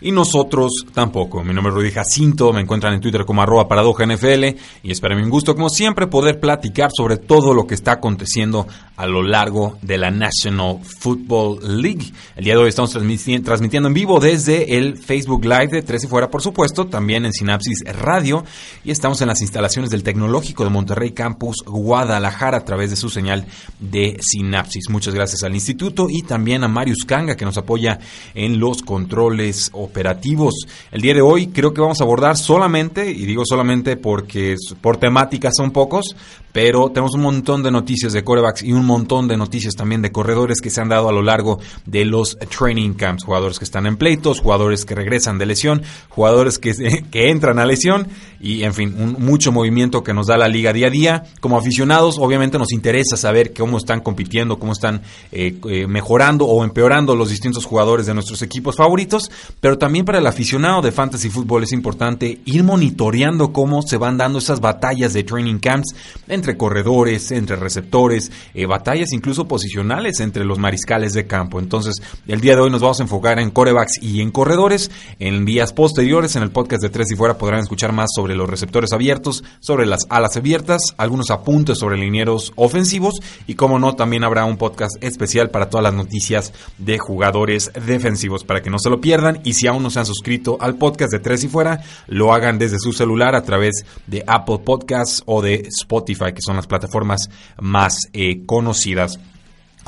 y nosotros tampoco. Mi nombre es Rudy Jacinto, me encuentran en Twitter como arroba paradoja NFL y es para mí un gusto, como siempre, poder platicar sobre todo lo que está aconteciendo a lo largo de la National Football League. El día de hoy estamos transmitiendo en vivo desde el Facebook Live de Tres y Fuera, por supuesto, también en Sinapsis Radio y estamos en las instalaciones del Tecnológico de Monterrey Campus Guadalajara a través de su señal de Sinapsis. Muchas gracias al instituto y también a Marius Kanga que nos apoya en los controles operativos. El día de hoy creo que vamos a abordar solamente, y digo solamente porque por temática son pocos, pero tenemos un montón de noticias de corebacks y un montón de noticias también de corredores que se han dado a lo largo de los training camps. Jugadores que están en pleitos, jugadores que regresan de lesión, jugadores que, que entran a lesión y, en fin, un, mucho movimiento que nos da la liga día a día. Como aficionados, obviamente nos interesa saber cómo están compitiendo, cómo están eh, eh, mejorando o empeorando los distintos jugadores de nuestros equipos favoritos, pero también para el aficionado de fantasy fútbol es importante ir monitoreando cómo se van dando esas batallas de training camps entre corredores, entre receptores, eh, batallas incluso posicionales entre los mariscales de campo. Entonces, el día de hoy nos vamos a enfocar en corebacks y en corredores. En días posteriores, en el podcast de Tres y Fuera, podrán escuchar más sobre los receptores abiertos, sobre las alas abiertas, algunos apuntes sobre linieros ofensivos y, como no, también habrá un podcast especial para todas las noticias de jugadores defensivos para que no se lo pierdan. Y si aún no se han suscrito al podcast de Tres y Fuera, lo hagan desde su celular a través de Apple Podcasts o de Spotify que son las plataformas más eh, conocidas.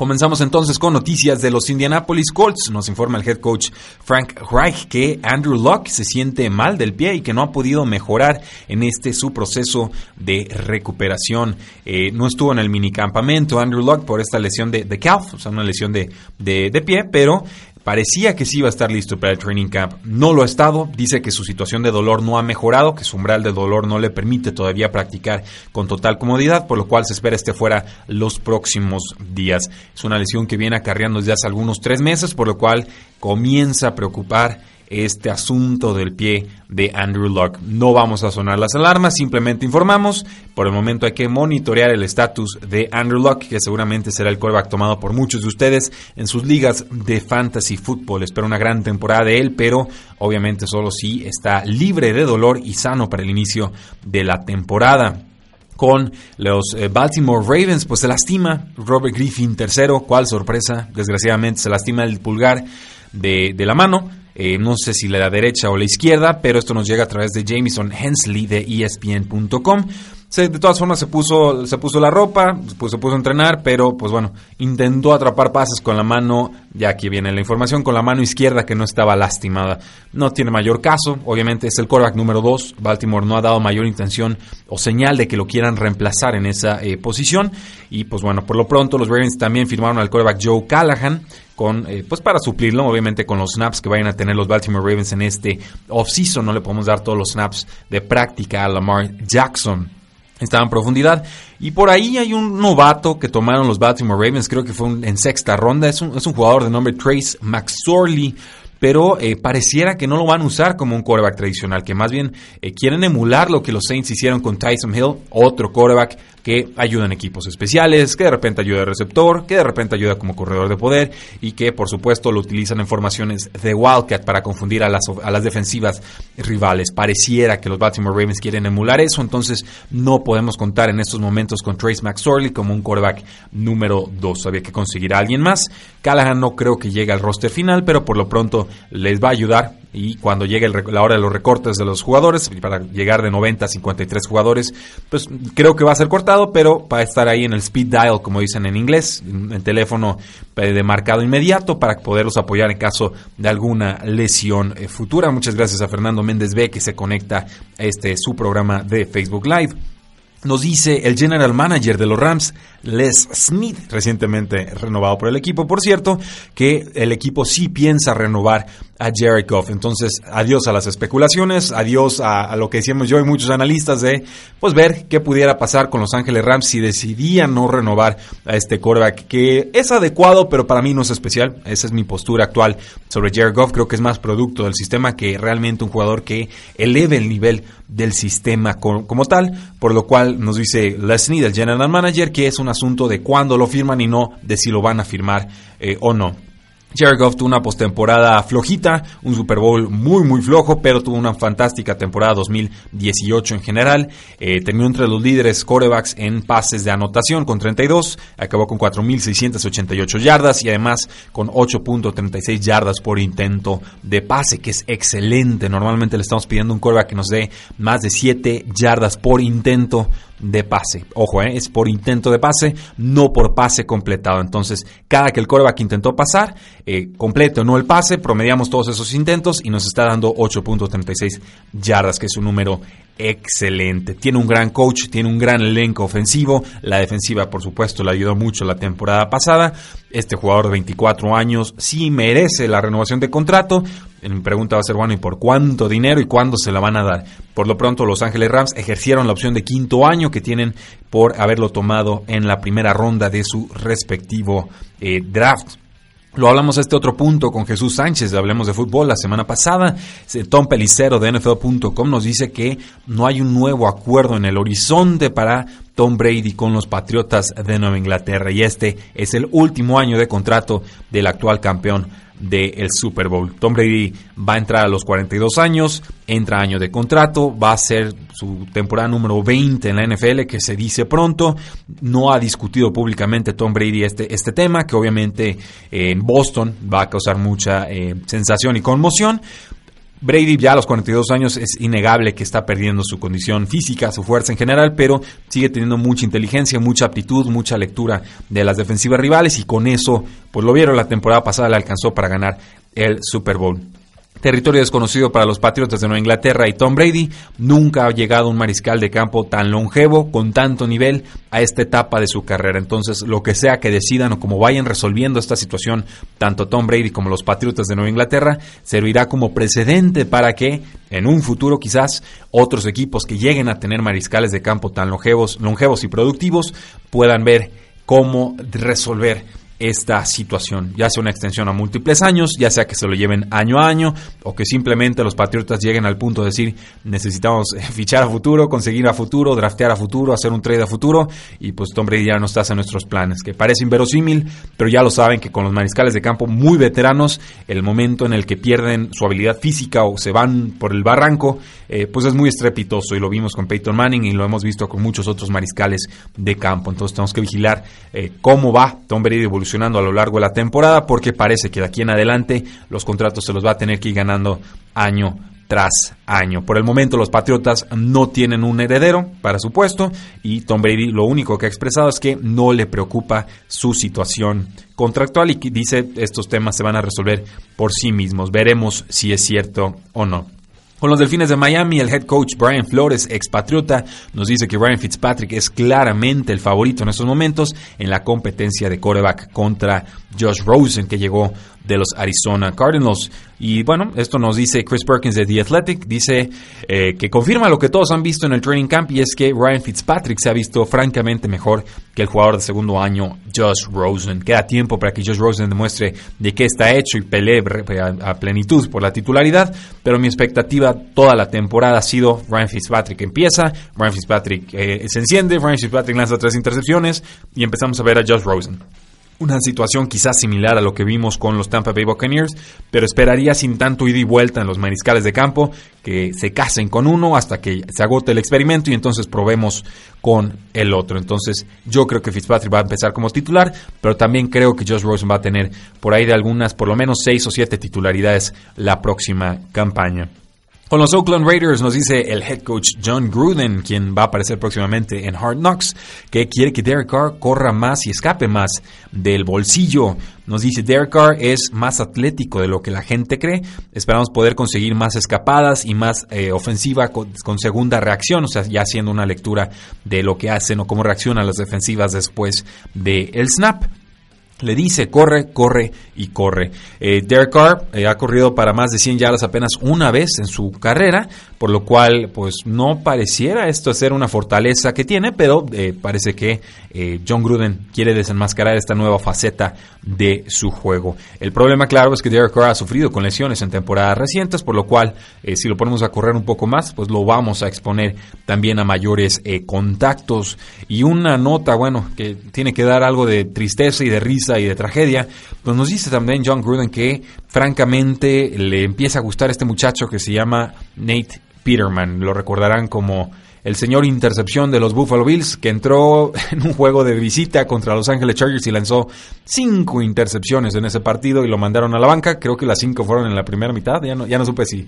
Comenzamos entonces con noticias de los Indianapolis Colts. Nos informa el head coach Frank Reich que Andrew Luck se siente mal del pie y que no ha podido mejorar en este su proceso de recuperación. Eh, no estuvo en el minicampamento Andrew Luck por esta lesión de, calf, o sea, una lesión de, de pie, pero Parecía que sí iba a estar listo para el training camp. No lo ha estado. Dice que su situación de dolor no ha mejorado, que su umbral de dolor no le permite todavía practicar con total comodidad, por lo cual se espera esté fuera los próximos días. Es una lesión que viene acarreando desde hace algunos tres meses, por lo cual comienza a preocupar este asunto del pie de Andrew Luck. No vamos a sonar las alarmas, simplemente informamos. Por el momento hay que monitorear el estatus de Andrew Luck, que seguramente será el quarterback tomado por muchos de ustedes en sus ligas de fantasy football. Espero una gran temporada de él, pero obviamente solo si está libre de dolor y sano para el inicio de la temporada con los eh, Baltimore Ravens, pues se lastima Robert Griffin tercero, cuál sorpresa, desgraciadamente se lastima el pulgar de la mano, eh, no sé si la derecha o la izquierda, pero esto nos llega a través de Jameson Hensley de ESPN.com. de todas formas se puso, se puso la ropa, pues se puso a entrenar, pero pues bueno, intentó atrapar pases con la mano, ya aquí viene la información, con la mano izquierda que no estaba lastimada. No tiene mayor caso, obviamente es el quarterback número 2, Baltimore no ha dado mayor intención o señal de que lo quieran reemplazar en esa eh, posición. Y pues bueno, por lo pronto los Ravens también firmaron al quarterback Joe Callahan, con, eh, pues para suplirlo, obviamente con los snaps que vayan a tener los Baltimore Ravens en este offseason. No le podemos dar todos los snaps de práctica a Lamar Jackson. Estaba en profundidad. Y por ahí hay un novato que tomaron los Baltimore Ravens, creo que fue en sexta ronda. Es un, es un jugador de nombre Trace McSorley pero eh, pareciera que no lo van a usar como un quarterback tradicional, que más bien eh, quieren emular lo que los Saints hicieron con Tyson Hill, otro quarterback que ayuda en equipos especiales, que de repente ayuda de receptor, que de repente ayuda como corredor de poder y que por supuesto lo utilizan en formaciones de Wildcat para confundir a las, a las defensivas rivales. Pareciera que los Baltimore Ravens quieren emular eso, entonces no podemos contar en estos momentos con Trace McSorley como un quarterback número 2. Había que conseguir a alguien más. Callahan no creo que llegue al roster final, pero por lo pronto les va a ayudar y cuando llegue la hora de los recortes de los jugadores, para llegar de 90 a 53 jugadores, pues creo que va a ser cortado, pero va a estar ahí en el speed dial, como dicen en inglés, en teléfono eh, de marcado inmediato para poderlos apoyar en caso de alguna lesión eh, futura. Muchas gracias a Fernando Méndez B que se conecta a este su programa de Facebook Live. Nos dice el general manager de los Rams, Les Smith, recientemente renovado por el equipo, por cierto, que el equipo sí piensa renovar a Jared Goff. Entonces, adiós a las especulaciones, adiós a, lo que decíamos yo y muchos analistas de pues ver qué pudiera pasar con Los Ángeles Rams si decidían no renovar a este quarterback, que es adecuado, pero para mí no es especial. Esa es mi postura actual sobre Jared Goff. Creo que es más producto del sistema que realmente un jugador que eleve el nivel del sistema como, tal, por lo cual nos dice Leslie, el general manager, que es un asunto de cuándo lo firman y no de si lo van a firmar eh, o no. Jared Goff tuvo una postemporada flojita, un Super Bowl muy muy flojo, pero tuvo una fantástica temporada 2018 en general. Eh, terminó entre los líderes corebacks en pases de anotación con 32, acabó con 4.688 yardas y además con 8.36 yardas por intento de pase, que es excelente. Normalmente le estamos pidiendo un coreback que nos dé más de 7 yardas por intento de pase. Ojo, eh, es por intento de pase, no por pase completado. Entonces, cada que el coreback intentó pasar, eh, completo, no el pase, promediamos todos esos intentos y nos está dando 8.36 yardas, que es un número excelente. Tiene un gran coach, tiene un gran elenco ofensivo. La defensiva, por supuesto, le ayudó mucho la temporada pasada. Este jugador de 24 años sí merece la renovación de contrato. Mi pregunta va a ser, bueno, ¿y por cuánto dinero y cuándo se la van a dar? Por lo pronto, Los Ángeles Rams ejercieron la opción de quinto año que tienen por haberlo tomado en la primera ronda de su respectivo eh, draft. Lo hablamos a este otro punto con Jesús Sánchez, hablemos de fútbol la semana pasada. Tom Pelicero de NFL.com nos dice que no hay un nuevo acuerdo en el horizonte para Tom Brady con los Patriotas de Nueva Inglaterra y este es el último año de contrato del actual campeón del Super Bowl. Tom Brady va a entrar a los 42 años, entra año de contrato, va a ser su temporada número 20 en la NFL, que se dice pronto. No ha discutido públicamente Tom Brady este, este tema, que obviamente en Boston va a causar mucha eh, sensación y conmoción. Brady ya a los 42 años es innegable que está perdiendo su condición física, su fuerza en general, pero sigue teniendo mucha inteligencia, mucha aptitud, mucha lectura de las defensivas rivales y con eso, pues lo vieron la temporada pasada, le alcanzó para ganar el Super Bowl. Territorio desconocido para los Patriotas de Nueva Inglaterra y Tom Brady. Nunca ha llegado un mariscal de campo tan longevo, con tanto nivel, a esta etapa de su carrera. Entonces, lo que sea que decidan o como vayan resolviendo esta situación, tanto Tom Brady como los Patriotas de Nueva Inglaterra, servirá como precedente para que en un futuro quizás otros equipos que lleguen a tener mariscales de campo tan longevos, longevos y productivos puedan ver cómo resolver esta situación, ya sea una extensión a múltiples años, ya sea que se lo lleven año a año o que simplemente los Patriotas lleguen al punto de decir necesitamos eh, fichar a futuro, conseguir a futuro, draftear a futuro, hacer un trade a futuro y pues Tom Brady ya no está en nuestros planes, que parece inverosímil, pero ya lo saben que con los mariscales de campo muy veteranos, el momento en el que pierden su habilidad física o se van por el barranco, eh, pues es muy estrepitoso y lo vimos con Peyton Manning y lo hemos visto con muchos otros mariscales de campo, entonces tenemos que vigilar eh, cómo va Tom Brady evolucionando a lo largo de la temporada porque parece que de aquí en adelante los contratos se los va a tener que ir ganando año tras año. Por el momento los Patriotas no tienen un heredero para su puesto y Tom Brady lo único que ha expresado es que no le preocupa su situación contractual y dice estos temas se van a resolver por sí mismos. Veremos si es cierto o no. Con los Delfines de Miami, el head coach Brian Flores, expatriota, nos dice que Ryan Fitzpatrick es claramente el favorito en estos momentos en la competencia de quarterback contra Josh Rosen, que llegó de los Arizona Cardinals. Y bueno, esto nos dice Chris Perkins de The Athletic, dice eh, que confirma lo que todos han visto en el training camp y es que Ryan Fitzpatrick se ha visto francamente mejor que el jugador de segundo año Josh Rosen. Queda tiempo para que Josh Rosen demuestre de qué está hecho y pelee a, plenitud por la titularidad, pero mi expectativa toda la temporada ha sido Ryan Fitzpatrick empieza, Ryan Fitzpatrick eh, se enciende, Ryan Fitzpatrick lanza tres intercepciones y empezamos a ver a Josh Rosen. Una situación quizás similar a lo que vimos con los Tampa Bay Buccaneers, pero esperaría sin tanto ida y vuelta en los mariscales de campo que se casen con uno hasta que se agote el experimento y entonces probemos con el otro. Entonces yo creo que Fitzpatrick va a empezar como titular, pero también creo que Josh Rosen va a tener por ahí de algunas, por lo menos seis o siete titularidades la próxima campaña. Con los Oakland Raiders nos dice el head coach John Gruden, quien va a aparecer próximamente en Hard Knocks, que quiere que Derek Carr corra más y escape más del bolsillo. Nos dice Derek Carr es más atlético de lo que la gente cree. Esperamos poder conseguir más escapadas y más eh, ofensiva con, segunda reacción, o sea, ya haciendo una lectura de lo que hacen o cómo reaccionan las defensivas después del snap le dice corre, corre y corre. Eh, Derek Carr eh, ha corrido para más de 100 yardas apenas una vez en su carrera, por lo cual pues no pareciera esto ser una fortaleza que tiene, pero eh, parece que John Gruden quiere desenmascarar esta nueva faceta de su juego. El problema claro es que Derek Carr ha sufrido con lesiones en temporadas recientes, por lo cual si lo ponemos a correr un poco más, pues lo vamos a exponer también a mayores contactos. Y una nota, bueno, que tiene que dar algo de tristeza y de risa y de tragedia, pues nos dice también John Gruden que francamente le empieza a gustar este muchacho que se llama Nate Peterman. Lo recordarán como el señor intercepción de los Buffalo Bills, que entró en un juego de visita contra Los Ángeles Chargers y lanzó cinco intercepciones en ese partido y lo mandaron a la banca. Creo que las cinco fueron en la primera mitad, ya no, ya no supe si,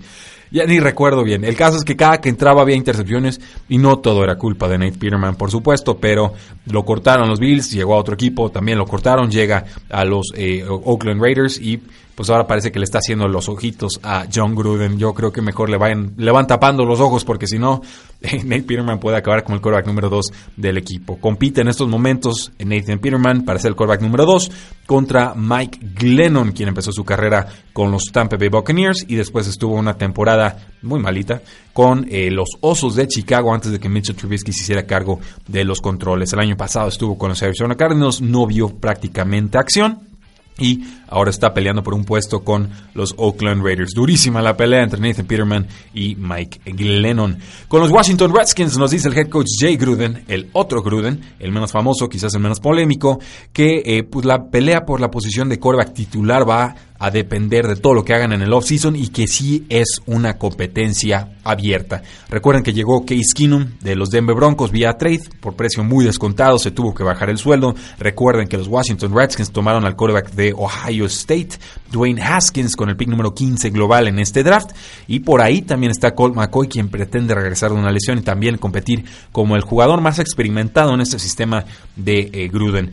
ya ni recuerdo bien. El caso es que cada que entraba había intercepciones y no todo era culpa de Nate Peterman, por supuesto, pero lo cortaron los Bills, llegó a otro equipo, también lo cortaron, llega a los eh, Oakland Raiders y pues ahora parece que le está haciendo los ojitos a John Gruden. Yo creo que mejor le, vayan, le van tapando los ojos porque si no, Nate Peterman puede acabar como el quarterback número 2 del equipo. Compite en estos momentos Nathan Peterman para ser el quarterback número 2 contra Mike Glennon, quien empezó su carrera con los Tampa Bay Buccaneers y después estuvo una temporada muy malita con eh, los Osos de Chicago antes de que Mitchell Trubisky se hiciera cargo de los controles. El año pasado estuvo con los Arizona Cardinals, no vio prácticamente acción y ahora está peleando por un puesto con los Oakland Raiders. Durísima la pelea entre Nathan Peterman y Mike Glennon. Con los Washington Redskins nos dice el head coach Jay Gruden, el otro Gruden, el menos famoso, quizás el menos polémico, que eh, pues la pelea por la posición de quarterback titular va a depender de todo lo que hagan en el offseason y que sí es una competencia abierta. Recuerden que llegó Case Keenum de los Denver Broncos vía trade por precio muy descontado, se tuvo que bajar el sueldo. Recuerden que los Washington Redskins tomaron al quarterback de Ohio State, Dwayne Haskins, con el pick número 15 global en este draft. Y por ahí también está Colt McCoy, quien pretende regresar de una lesión y también competir como el jugador más experimentado en este sistema de eh, Gruden.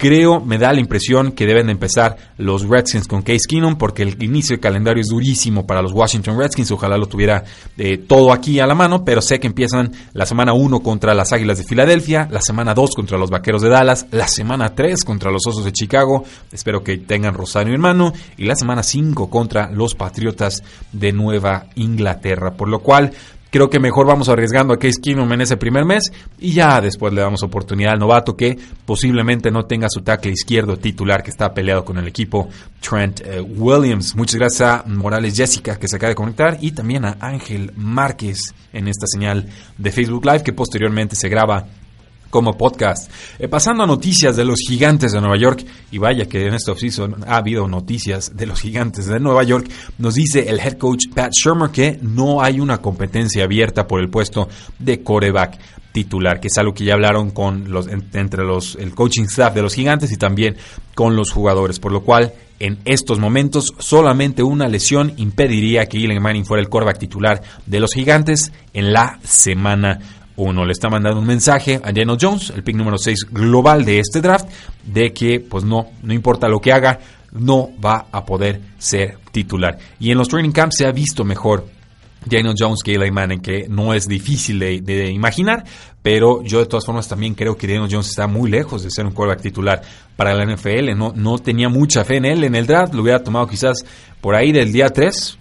Creo, me da la impresión que deben de empezar los Redskins con Case Keenum porque el inicio de calendario es durísimo para los Washington Redskins. Ojalá lo tuviera eh, todo aquí a la mano, pero sé que empiezan la semana 1 contra las Águilas de Filadelfia, la semana 2 contra los Vaqueros de Dallas, la semana 3 contra los Osos de Chicago. Espero que tengan Rosario en mano y la semana 5 contra los Patriotas de Nueva Inglaterra. Por lo cual Creo que mejor vamos arriesgando a Case Keenum en ese primer mes y ya después le damos oportunidad al novato que posiblemente no tenga su tackle izquierdo titular que está peleado con el equipo Trent eh, Williams. Muchas gracias a Morales Jessica que se acaba de conectar y también a Ángel Márquez en esta señal de Facebook Live que posteriormente se graba como podcast. Eh, pasando a noticias de los gigantes de Nueva York, y vaya que en esta offseason ha habido noticias de los gigantes de Nueva York, nos dice el head coach Pat Shermer que no hay una competencia abierta por el puesto de coreback titular, que es algo que ya hablaron con los, entre los, el coaching staff de los gigantes y también con los jugadores, por lo cual en estos momentos solamente una lesión impediría que Eli Manning fuera el coreback titular de los gigantes en la semana uno le está mandando un mensaje a Daniel Jones, el pick número 6 global de este draft, de que pues no, no importa lo que haga, no va a poder ser titular. Y en los training camps se ha visto mejor Daniel Jones que Eli Manning, que no es difícil de, imaginar, pero yo de todas formas también creo que Daniel Jones está muy lejos de ser un quarterback titular para la NFL. No, no tenía mucha fe en él en el draft, lo hubiera tomado quizás por ahí del día 3,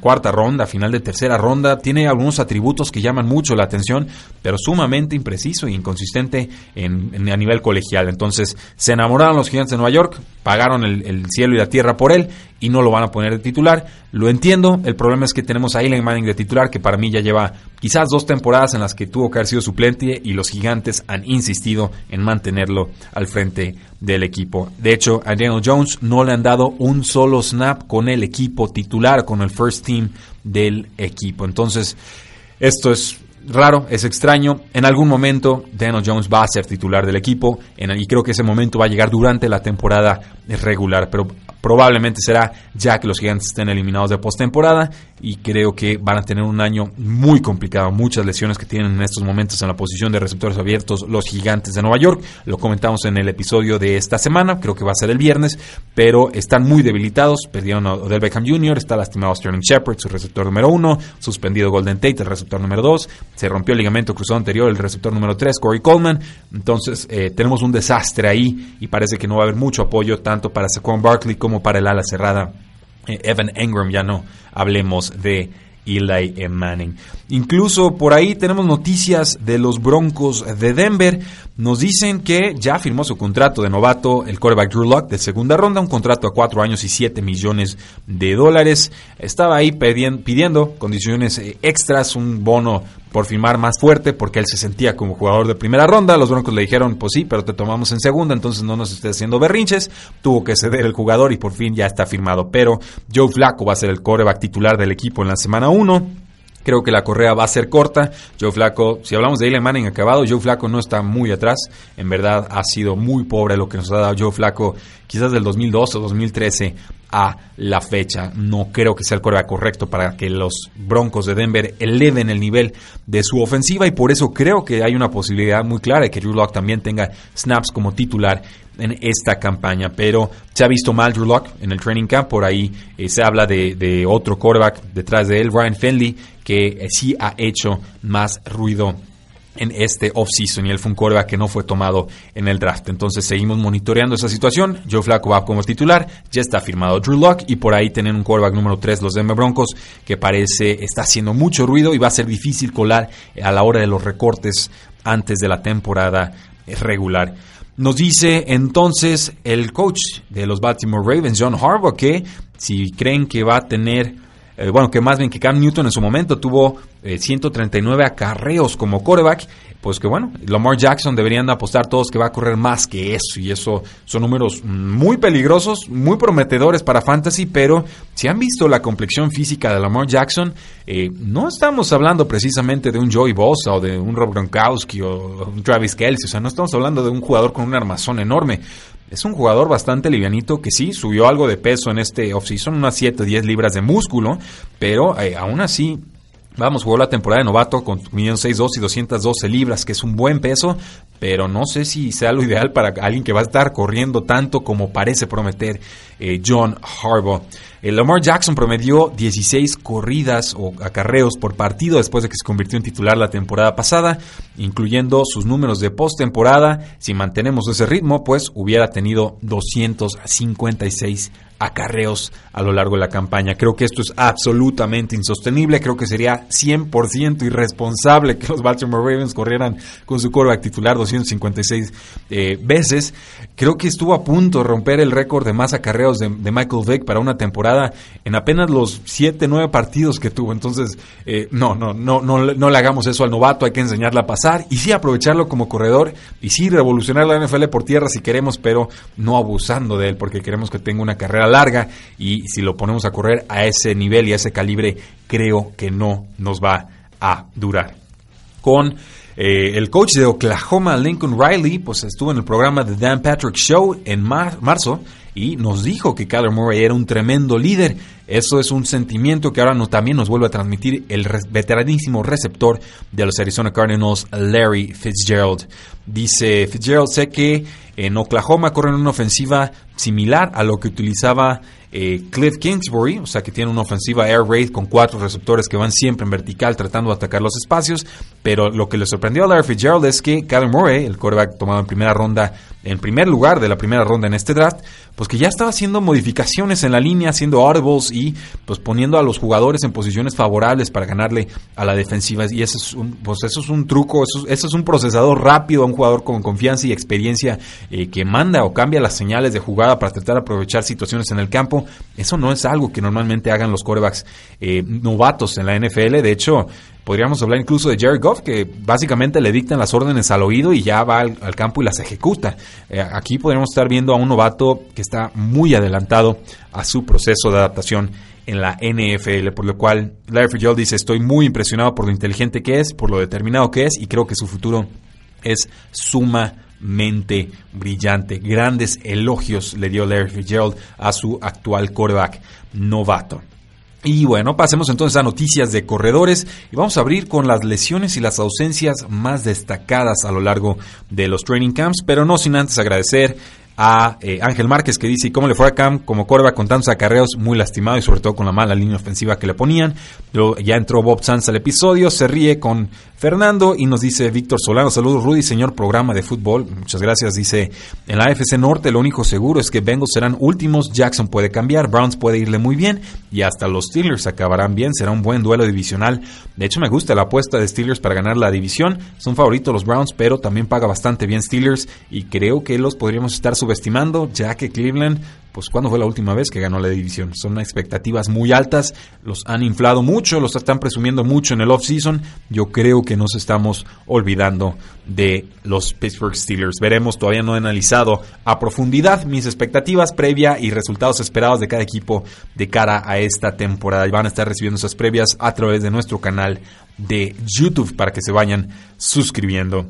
cuarta ronda, final de tercera ronda, tiene algunos atributos que llaman mucho la atención, pero sumamente impreciso e inconsistente en, a nivel colegial. Entonces se enamoraron los gigantes de Nueva York, pagaron el, cielo y la tierra por él y no lo van a poner de titular. Lo entiendo, el problema es que tenemos a Eli Manning de titular, que para mí ya lleva quizás dos temporadas en las que tuvo que haber sido suplente y los gigantes han insistido en mantenerlo al frente del equipo. De hecho, a Daniel Jones no le han dado un solo snap con el equipo titular, con el first team del equipo. Entonces, esto es raro, es extraño. En algún momento Daniel Jones va a ser titular del equipo y creo que ese momento va a llegar durante la temporada regular, pero probablemente será ya que los gigantes estén eliminados de postemporada y creo que van a tener un año muy complicado. Muchas lesiones que tienen en estos momentos en la posición de receptores abiertos los gigantes de Nueva York. Lo comentamos en el episodio de esta semana, creo que va a ser el viernes, pero están muy debilitados. Perdieron a Odell Beckham Jr., está lastimado Sterling Shepard, su receptor número uno, suspendido Golden Tate, el receptor número dos, se rompió el ligamento cruzado anterior, el receptor número tres, Corey Coleman. Entonces eh, tenemos un desastre ahí y parece que no va a haber mucho apoyo para Saquon Barkley como para el ala cerrada eh, Evan Engram, ya no hablemos de Eli Manning. Incluso por ahí tenemos noticias de los Broncos de Denver. Nos dicen que ya firmó su contrato de novato el quarterback Drew Lock de segunda ronda, un contrato a cuatro años y 7 millones de dólares. Estaba ahí pidiendo condiciones eh, extras, un bono por firmar más fuerte porque él se sentía como jugador de primera ronda. Los Broncos le dijeron, pues sí, pero te tomamos en segunda, entonces no nos estés haciendo berrinches. Tuvo que ceder el jugador y por fin ya está firmado. Pero Joe Flacco va a ser el quarterback titular del equipo en la semana 1. Creo que la correa va a ser corta. Joe Flaco, si hablamos de Eli Manning acabado, Joe Flaco no está muy atrás. En verdad ha sido muy pobre lo que nos ha dado Joe Flaco, quizás del 2012 o 2013 a la fecha. No creo que sea el correa correcto para que los Broncos de Denver eleven el nivel de su ofensiva y por eso creo que hay una posibilidad muy clara de que Drew Lock también tenga snaps como titular en esta campaña. Pero se ha visto mal Drew Lock en el training camp. Por ahí eh, se habla de, otro quarterback detrás de él, Ryan Finley, que eh, sí ha hecho más ruido en este offseason y él fue un quarterback que no fue tomado en el draft. Entonces seguimos monitoreando esa situación. Joe Flacco va como titular, ya está firmado Drew Lock y por ahí tienen un quarterback número 3 los Denver Broncos que parece está haciendo mucho ruido y va a ser difícil colar a la hora de los recortes antes de la temporada regular. Nos dice entonces el coach de los Baltimore Ravens, John Harbaugh, que si creen que va a tener, eh, bueno, que más bien que Cam Newton en su momento tuvo 139 eh, acarreos como coreback, pues que bueno, Lamar Jackson deberían apostar todos que va a correr más que eso y eso son números muy peligrosos, muy prometedores para fantasy, pero si han visto la complexión física de Lamar Jackson, eh, no estamos hablando precisamente de un Joey Bosa o de un Rob Gronkowski o un Travis Kelsey, o sea, no estamos hablando de un jugador con un armazón enorme. Es un jugador bastante livianito que sí, subió algo de peso en este offseason, unas 7 o 10 libras de músculo, pero eh, aún así Vamos, jugó la temporada de novato con 1.602 y 212 libras, que es un buen peso, pero no sé si sea lo ideal para alguien que va a estar corriendo tanto como parece prometer eh, John Harbaugh. El Lamar Jackson promedió 16 corridas o acarreos por partido después de que se convirtió en titular la temporada pasada, incluyendo sus números de postemporada. Si mantenemos ese ritmo, pues hubiera tenido 256 acarreos a lo largo de la campaña. Creo que esto es absolutamente insostenible. Creo que sería 100% irresponsable que los Baltimore Ravens corrieran con su quarterback titular 256 eh, veces. Creo que estuvo a punto de romper el récord de más acarreos de, Michael Vick para una temporada en apenas los 7, 9 partidos que tuvo. Entonces, eh, no, no, no, no, no le hagamos eso al novato. Hay que enseñarle a pasar y sí aprovecharlo como corredor y sí revolucionar la NFL por tierra si queremos, pero no abusando de él porque queremos que tenga una carrera larga y si lo ponemos a correr a ese nivel y a ese calibre, creo que no nos va a durar. Con eh, el coach de Oklahoma, Lincoln Riley, pues estuvo en el programa The Dan Patrick Show en marzo y nos dijo que Kyler Murray era un tremendo líder. Eso es un sentimiento que ahora no, también nos vuelve a transmitir el veteranísimo receptor de los Arizona Cardinals, Larry Fitzgerald. Dice Fitzgerald, sé que en Oklahoma corren una ofensiva similar a lo que utilizaba eh, Cliff Kingsbury, o sea que tiene una ofensiva air raid con cuatro receptores que van siempre en vertical tratando de atacar los espacios, pero lo que le sorprendió a Larry Fitzgerald es que Kyler Murray, el quarterback tomado en primera ronda, en primer lugar de la primera ronda en este draft, pues que ya estaba haciendo modificaciones en la línea, haciendo audibles y pues poniendo a los jugadores en posiciones favorables para ganarle a la defensiva. Y eso es un, pues eso es un truco, eso, eso es un procesador rápido a un jugador con confianza y experiencia eh, que manda o cambia las señales de jugada para tratar de aprovechar situaciones en el campo. Eso no es algo que normalmente hagan los corebacks eh, novatos en la NFL. De hecho, podríamos hablar incluso de Jared Goff, que básicamente le dictan las órdenes al oído y ya va al, campo y las ejecuta. Eh, aquí podríamos estar viendo a un novato que está muy adelantado a su proceso de adaptación en la NFL, por lo cual Larry Fitzgerald dice, estoy muy impresionado por lo inteligente que es, por lo determinado que es y creo que su futuro es sumamente brillante. Grandes elogios le dio Larry Fitzgerald a su actual quarterback novato. Y bueno, pasemos entonces a noticias de corredores y vamos a abrir con las lesiones y las ausencias más destacadas a lo largo de los training camps, pero no sin antes agradecer a eh, Ángel Márquez que dice, cómo le fue a Cam como corva con tantos acarreos? Muy lastimado y sobre todo con la mala línea ofensiva que le ponían. Luego ya entró Bob Sanz al episodio, se ríe con Fernando y nos dice Víctor Solano, saludos Rudy, señor programa de fútbol. Muchas gracias, dice, en la AFC Norte lo único seguro es que Bengals serán últimos, Jackson puede cambiar, Browns puede irle muy bien y hasta los Steelers acabarán bien, será un buen duelo divisional. De hecho me gusta la apuesta de Steelers para ganar la división, son favoritos los Browns, pero también paga bastante bien Steelers y creo que los podríamos estar subestimando, ya que Cleveland pues ¿cuándo fue la última vez que ganó la división? Son expectativas muy altas, los han inflado mucho, los están presumiendo mucho en el off-season. Yo creo que nos estamos olvidando de los Pittsburgh Steelers. Veremos, todavía no he analizado a profundidad mis expectativas previa y resultados esperados de cada equipo de cara a esta temporada. Y van a estar recibiendo esas previas a través de nuestro canal de YouTube para que se vayan suscribiendo.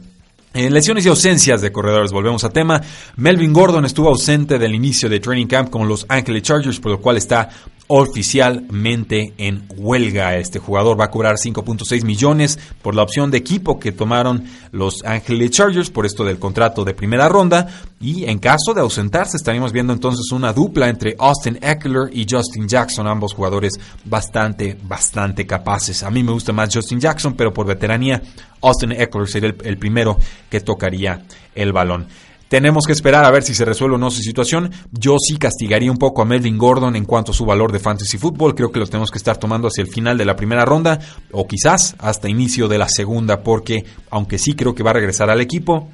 En lesiones y ausencias de corredores, volvemos a tema. Melvin Gordon estuvo ausente del inicio de training camp con los Angeles Chargers, por lo cual está oficialmente en huelga. Este jugador va a cobrar 5.6 millones por la opción de equipo que tomaron los Angeles Chargers por esto del contrato de primera ronda. Y en caso de ausentarse, estaríamos viendo entonces una dupla entre Austin Eckler y Justin Jackson, ambos jugadores bastante, bastante capaces. A mí me gusta más Justin Jackson, pero por veteranía, Austin Eckler sería el, el primero que tocaría el balón. Tenemos que esperar a ver si se resuelve o no su situación. Yo sí castigaría un poco a Melvin Gordon en cuanto a su valor de fantasy fútbol. Creo que lo tenemos que estar tomando hacia el final de la primera ronda o quizás hasta inicio de la segunda porque aunque sí creo que va a regresar al equipo,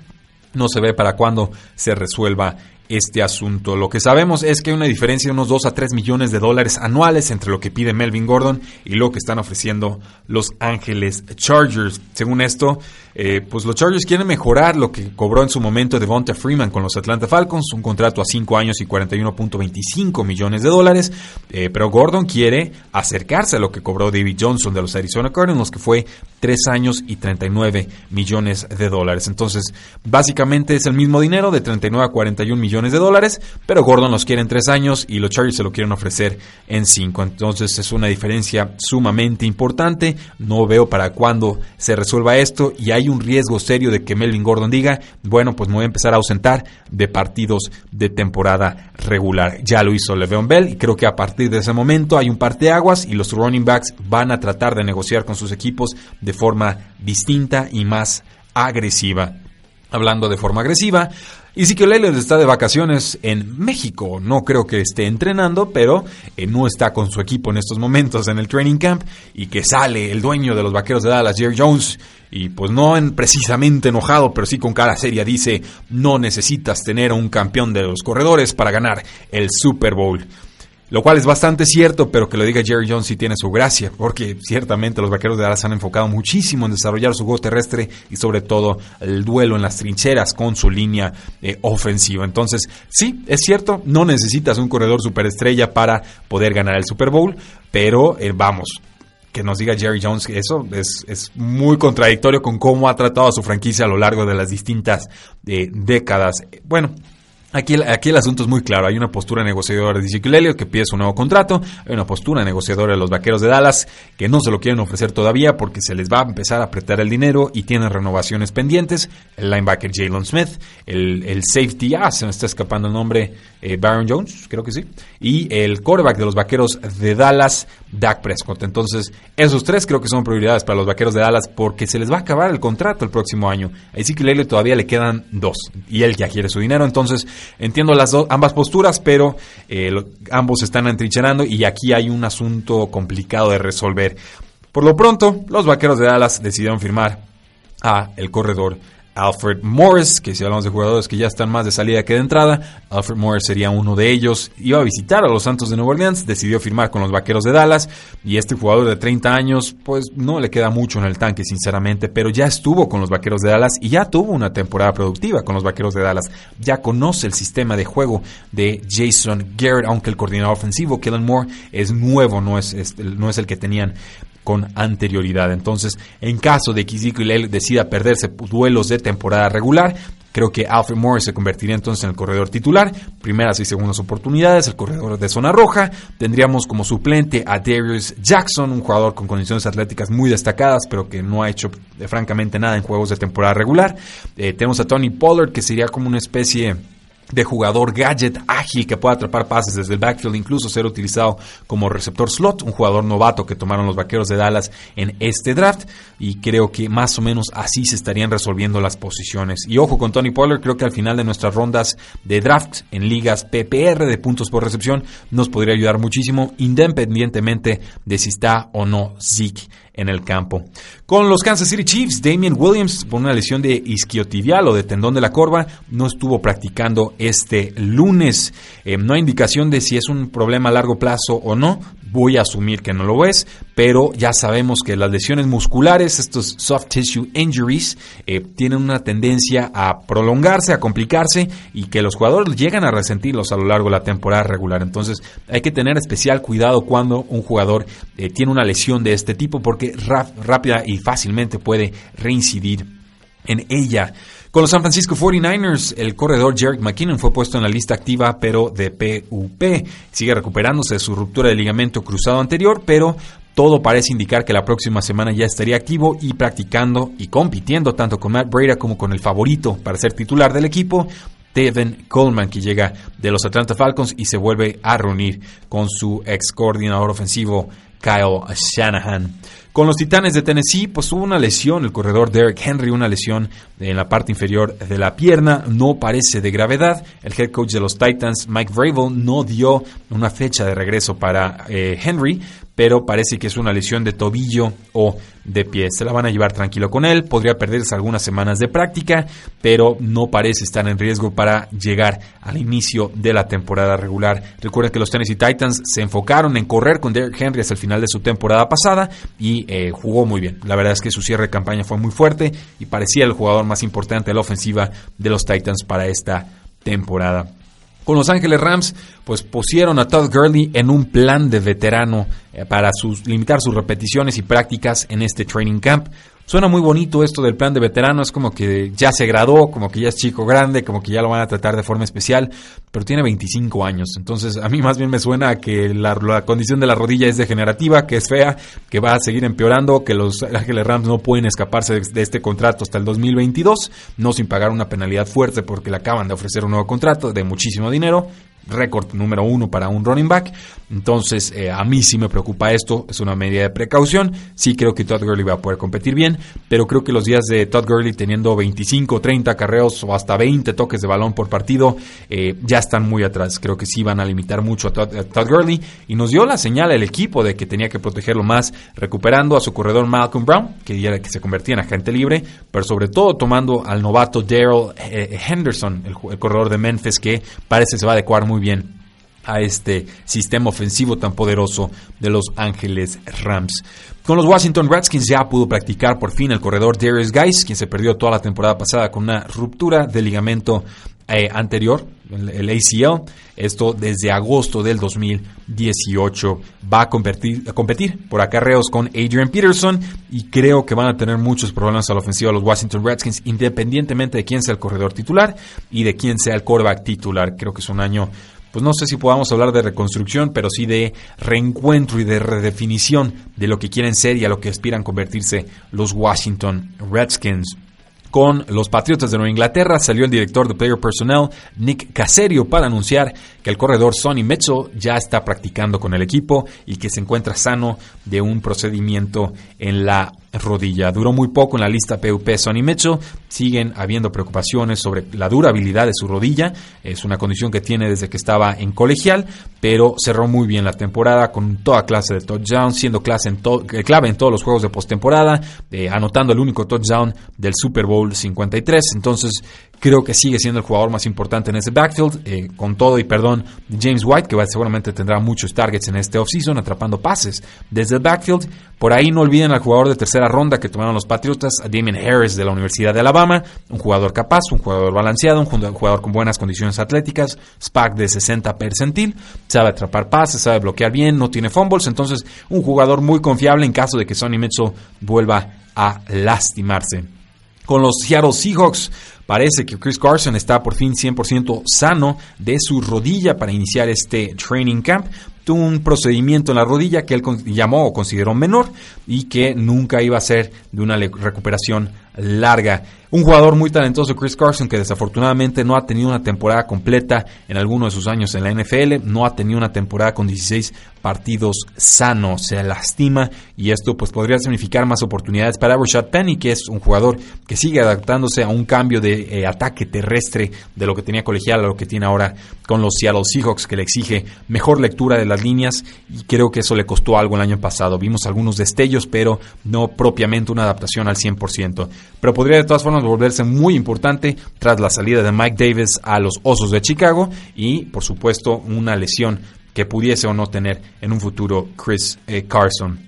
no se ve para cuándo se resuelva este asunto. Lo que sabemos es que hay una diferencia de unos 2 a 3 millones de dólares anuales entre lo que pide Melvin Gordon y lo que están ofreciendo los Ángeles Chargers. Según esto, eh, pues los Chargers quieren mejorar lo que cobró en su momento Devonta Freeman con los Atlanta Falcons, un contrato a 5 años y 41.25 millones de dólares, eh, pero Gordon quiere acercarse a lo que cobró David Johnson de los Arizona Cardinals, que fue 3 años y 39 millones de dólares. Entonces, básicamente es el mismo dinero de 39 a 41 millones de dólares, pero Gordon los quiere en tres años y los Chargers se lo quieren ofrecer en cinco. Entonces es una diferencia sumamente importante. No veo para cuándo se resuelva esto y hay un riesgo serio de que Melvin Gordon diga, bueno, pues me voy a empezar a ausentar de partidos de temporada regular. Ya lo hizo Le'Veon Bell y creo que a partir de ese momento hay un parteaguas y los running backs van a tratar de negociar con sus equipos de forma distinta y más agresiva. Hablando de forma agresiva, Ezekiel Elliott está de vacaciones en México. No creo que esté entrenando, pero eh, no está con su equipo en estos momentos en el training camp. Y que sale el dueño de los vaqueros de Dallas, Jerry Jones. Y pues no en precisamente enojado, pero sí con cara seria, dice: No necesitas tener un campeón de los corredores para ganar el Super Bowl. Lo cual es bastante cierto, pero que lo diga Jerry Jones sí tiene su gracia, porque ciertamente los vaqueros de Dallas han enfocado muchísimo en desarrollar su juego terrestre y sobre todo el duelo en las trincheras con su línea eh, ofensiva. Entonces, sí, es cierto, no necesitas un corredor superestrella para poder ganar el Super Bowl, pero eh, vamos, que nos diga Jerry Jones eso es, es, muy contradictorio con cómo ha tratado a su franquicia a lo largo de las distintas eh, décadas. Bueno, Aquí el, aquí el asunto es muy claro. Hay una postura negociadora de Ezekiel Elliott que pide su nuevo contrato. Hay una postura negociadora de los vaqueros de Dallas que no se lo quieren ofrecer todavía porque se les va a empezar a apretar el dinero y tienen renovaciones pendientes. El linebacker Jalen Smith, el, safety, ah, se me está escapando el nombre, eh, Baron Jones, creo que sí. Y el quarterback de los vaqueros de Dallas, Dak Prescott. Entonces, esos tres creo que son prioridades para los vaqueros de Dallas porque se les va a acabar el contrato el próximo año. A Ezekiel Elliott todavía le quedan dos y él ya quiere su dinero. Entonces, Entiendo las ambas posturas, pero eh, ambos están entrincherando y aquí hay un asunto complicado de resolver. Por lo pronto, los vaqueros de Dallas decidieron firmar a el corredor Alfred Morris, que si hablamos de jugadores que ya están más de salida que de entrada, Alfred Morris sería uno de ellos. Iba a visitar a los Santos de Nueva Orleans, decidió firmar con los Vaqueros de Dallas y este jugador de 30 años, pues no le queda mucho en el tanque, sinceramente, pero ya estuvo con los Vaqueros de Dallas y ya tuvo una temporada productiva con los Vaqueros de Dallas. Ya conoce el sistema de juego de Jason Garrett, aunque el coordinador ofensivo, Kellen Moore, es nuevo, no es, no es el que tenían con anterioridad. Entonces, en caso de que Ezekiel decida perderse duelos de temporada regular, Creo que Alfred Morris se convertiría entonces en el corredor titular, primeras y segundas oportunidades, el corredor de zona roja. Tendríamos como suplente a Darius Jackson, un jugador con condiciones atléticas muy destacadas, pero que no ha hecho eh, francamente nada en juegos de temporada regular. Eh, tenemos a Tony Pollard, que sería como una especie de jugador gadget ágil que pueda atrapar pases desde el backfield, incluso ser utilizado como receptor slot, un jugador novato que tomaron los vaqueros de Dallas en este draft. Y creo que más o menos así se estarían resolviendo las posiciones. Y ojo con Tony Pollard, creo que al final de nuestras rondas de draft en ligas PPR de puntos por recepción nos podría ayudar muchísimo, independientemente de si está o no Zeke en el campo. Con los Kansas City Chiefs, Damian Williams, por una lesión de isquiotibial o de tendón de la corva, no estuvo practicando este lunes. Eh, no hay indicación de si es un problema a largo plazo o no voy a asumir que no lo es, pero ya sabemos que las lesiones musculares, estos soft tissue injuries, eh, tienen una tendencia a prolongarse, a complicarse y que los jugadores llegan a resentirlos a lo largo de la temporada regular. Entonces hay que tener especial cuidado cuando un jugador eh, tiene una lesión de este tipo porque rápida y fácilmente puede reincidir en ella. Con los San Francisco 49ers, el corredor Jerick McKinnon fue puesto en la lista activa, pero de PUP. Sigue recuperándose de su ruptura de ligamento cruzado anterior, pero todo parece indicar que la próxima semana ya estaría activo y practicando y compitiendo tanto con Matt Breda como con el favorito para ser titular del equipo, Devin Coleman, que llega de los Atlanta Falcons y se vuelve a reunir con su ex coordinador ofensivo Kyle Shanahan. Con los Titanes de Tennessee, pues hubo una lesión, el corredor Derek Henry, una lesión en la parte inferior de la pierna, no parece de gravedad. El head coach de los Titans, Mike Vrabel, no dio una fecha de regreso para eh, Henry, pero parece que es una lesión de tobillo o de pie. Se la van a llevar tranquilo con él, podría perderse algunas semanas de práctica, pero no parece estar en riesgo para llegar al inicio de la temporada regular. Recuerden que los Tennessee Titans se enfocaron en correr con Derrick Henry hasta el final de su temporada pasada y eh, jugó muy bien. La verdad es que su cierre de campaña fue muy fuerte y parecía el jugador más importante de la ofensiva de los Titans para esta temporada. Con Los Ángeles Rams, pues pusieron a Todd Gurley en un plan de veterano eh, para limitar sus repeticiones y prácticas en este training camp. Suena muy bonito esto del plan de veterano, es como que ya se graduó, como que ya es chico grande, como que ya lo van a tratar de forma especial, pero tiene 25 años, entonces a mí más bien me suena a que la, condición de la rodilla es degenerativa, que es fea, que va a seguir empeorando, que los Ángeles Rams no pueden escaparse de, de este contrato hasta el 2022, no sin pagar una penalidad fuerte porque le acaban de ofrecer un nuevo contrato de muchísimo dinero, récord número uno para un running back. Entonces, eh, a mí sí me preocupa esto, es una medida de precaución. Sí creo que Todd Gurley va a poder competir bien, pero creo que los días de Todd Gurley teniendo 25, 30 carreos o hasta 20 toques de balón por partido eh, ya están muy atrás. Creo que sí van a limitar mucho a Todd, Gurley y nos dio la señal el equipo de que tenía que protegerlo más, recuperando a su corredor Malcolm Brown, que ya que se convertía en agente libre, pero sobre todo tomando al novato Daryl eh, Henderson, el, el corredor de Memphis, que parece se va a adecuar muy muy bien a este sistema ofensivo tan poderoso de los Ángeles Rams. Con los Washington Redskins ya pudo practicar por fin el corredor Darius Guys, quien se perdió toda la temporada pasada con una ruptura de ligamento eh, anterior, el, ACL. Esto desde agosto del 2018. Va a competir, a competir por acarreos con Adrian Peterson y creo que van a tener muchos problemas a la ofensiva los Washington Redskins, independientemente de quién sea el corredor titular y de quién sea el quarterback titular. Creo que es un año pues no sé si podamos hablar de reconstrucción, pero sí de reencuentro y de redefinición de lo que quieren ser y a lo que aspiran convertirse los Washington Redskins con los Patriotas de Nueva Inglaterra, salió el director de Player Personnel, Nick Caserio, para anunciar que el corredor Sonny Mitchell ya está practicando con el equipo y que se encuentra sano de un procedimiento en la rodilla. Duró muy poco en la lista PUP Sonny Mitchell. Siguen habiendo preocupaciones sobre la durabilidad de su rodilla. Es una condición que tiene desde que estaba en colegial, pero cerró muy bien la temporada con toda clase de touchdowns, siendo clase en eh, clave en todos los juegos de postemporada, eh, anotando el único touchdown del Super Bowl 53. Entonces, creo que sigue siendo el jugador más importante en ese backfield, eh, con todo y perdón James White, que seguramente tendrá muchos targets en este offseason, atrapando pases desde el backfield. Por ahí no olviden al jugador de tercera ronda que tomaron los Patriotas, a Damien Harris de la Universidad de Alabama, un jugador capaz, un jugador balanceado, un jugador con buenas condiciones atléticas, SPAC de 60 percentil, sabe atrapar pases, sabe bloquear bien, no tiene fumbles, entonces un jugador muy confiable en caso de que Sonny Mitchell vuelva a lastimarse. Con los Seattle Seahawks, Parece que Chris Carson está por fin 100% sano de su rodilla para iniciar este training camp. Tuvo un procedimiento en la rodilla que él llamó o consideró menor y que nunca iba a ser de una recuperación larga. Un jugador muy talentoso, Chris Carson, que desafortunadamente no ha tenido una temporada completa en alguno de sus años en la NFL, no ha tenido una temporada con 16 partidos sanos, se lastima y esto pues podría significar más oportunidades para Rashad Penny, que es un jugador que sigue adaptándose a un cambio de eh, ataque terrestre de lo que tenía colegial a lo que tiene ahora con los Seattle Seahawks, que le exige mejor lectura de las líneas y creo que eso le costó algo el año pasado. Vimos algunos destellos, pero no propiamente una adaptación al 100% pero podría de todas formas volverse muy importante tras la salida de Mike Davis a los Osos de Chicago y, por supuesto, una lesión que pudiese o no tener en un futuro Chris eh, Carson.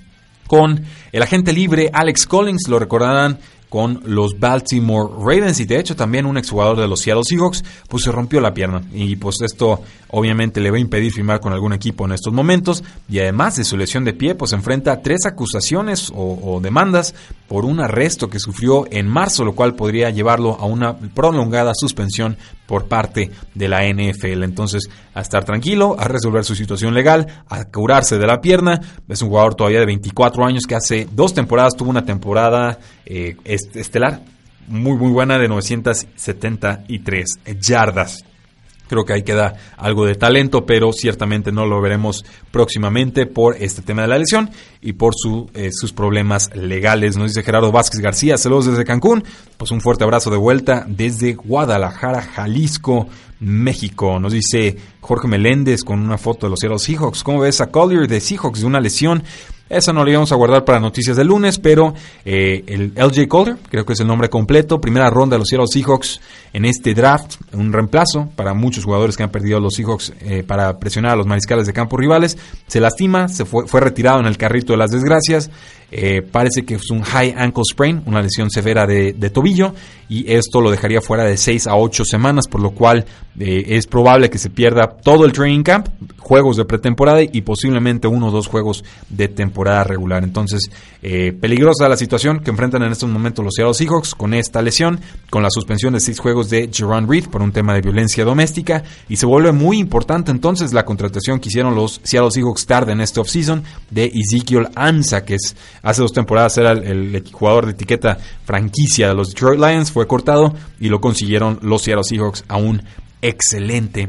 Con el agente libre Alex Collins, lo recordarán con los Baltimore Ravens y de hecho también un exjugador de los Seattle Seahawks pues se rompió la pierna y pues esto obviamente le va a impedir firmar con algún equipo en estos momentos y además de su lesión de pie pues enfrenta tres acusaciones o, demandas por un arresto que sufrió en marzo lo cual podría llevarlo a una prolongada suspensión por parte de la NFL entonces a estar tranquilo a resolver su situación legal a curarse de la pierna. Es un jugador todavía de 24 años que hace dos temporadas tuvo una temporada eh, estelar muy muy buena de 973 yardas Creo que ahí queda algo de talento, pero ciertamente no lo veremos próximamente por este tema de la lesión y por su, eh, sus problemas legales. Nos dice Gerardo Vázquez García, saludos desde Cancún. Pues un fuerte abrazo de vuelta desde Guadalajara, Jalisco, México. Nos dice Jorge Meléndez con una foto de los Seattle Seahawks. ¿Cómo ves a Collier de Seahawks de una lesión? Esa no la íbamos a guardar para noticias del lunes, pero eh, el LJ Collier, creo que es el nombre completo, primera ronda de los Seattle Seahawks en este draft, un reemplazo para muchos jugadores que han perdido los Seahawks eh, para presionar a los mariscales de campo rivales. Se lastima, se fue, fue retirado en el carrito de las desgracias. Eh, parece que es un high ankle sprain, una lesión severa de, tobillo, y esto lo dejaría fuera de 6 a 8 semanas, por lo cual eh, es probable que se pierda todo el training camp, juegos de pretemporada y posiblemente uno o dos juegos de temporada regular. Entonces, eh, peligrosa la situación que enfrentan en estos momentos los Seattle Seahawks con esta lesión, con la suspensión de seis juegos de Jerron Reed por un tema de violencia doméstica, y se vuelve muy importante entonces la contratación que hicieron los Seattle Seahawks tarde en este offseason de Ezekiel Ansa, que es Hace dos temporadas era el, jugador de etiqueta franquicia de los Detroit Lions, fue cortado y lo consiguieron los Seattle Seahawks a un excelente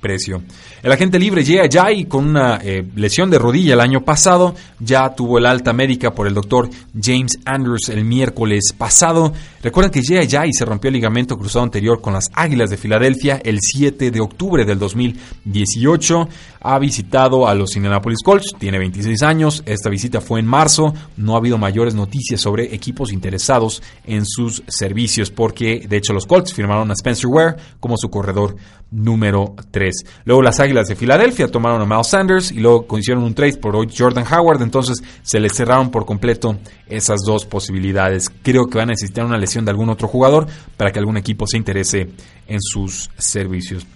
precio. El agente libre llega ya y con una eh, lesión de rodilla el año pasado, ya tuvo el alta médica por el doctor James Andrews el miércoles pasado. Recuerden que llega ya y se rompió el ligamento cruzado anterior con las Águilas de Filadelfia el 7 de octubre del 2018. Ha visitado a los Indianapolis Colts, tiene 26 años, esta visita fue en marzo, no ha habido mayores noticias sobre equipos interesados en sus servicios porque de hecho los Colts firmaron a Spencer Ware como su corredor número 3. Luego las Águilas de Filadelfia tomaron a Miles Sanders y luego hicieron un trade por Jordan Howard, entonces se les cerraron por completo esas dos posibilidades. Creo que van a necesitar una lesión de algún otro jugador para que algún equipo se interese en sus servicios.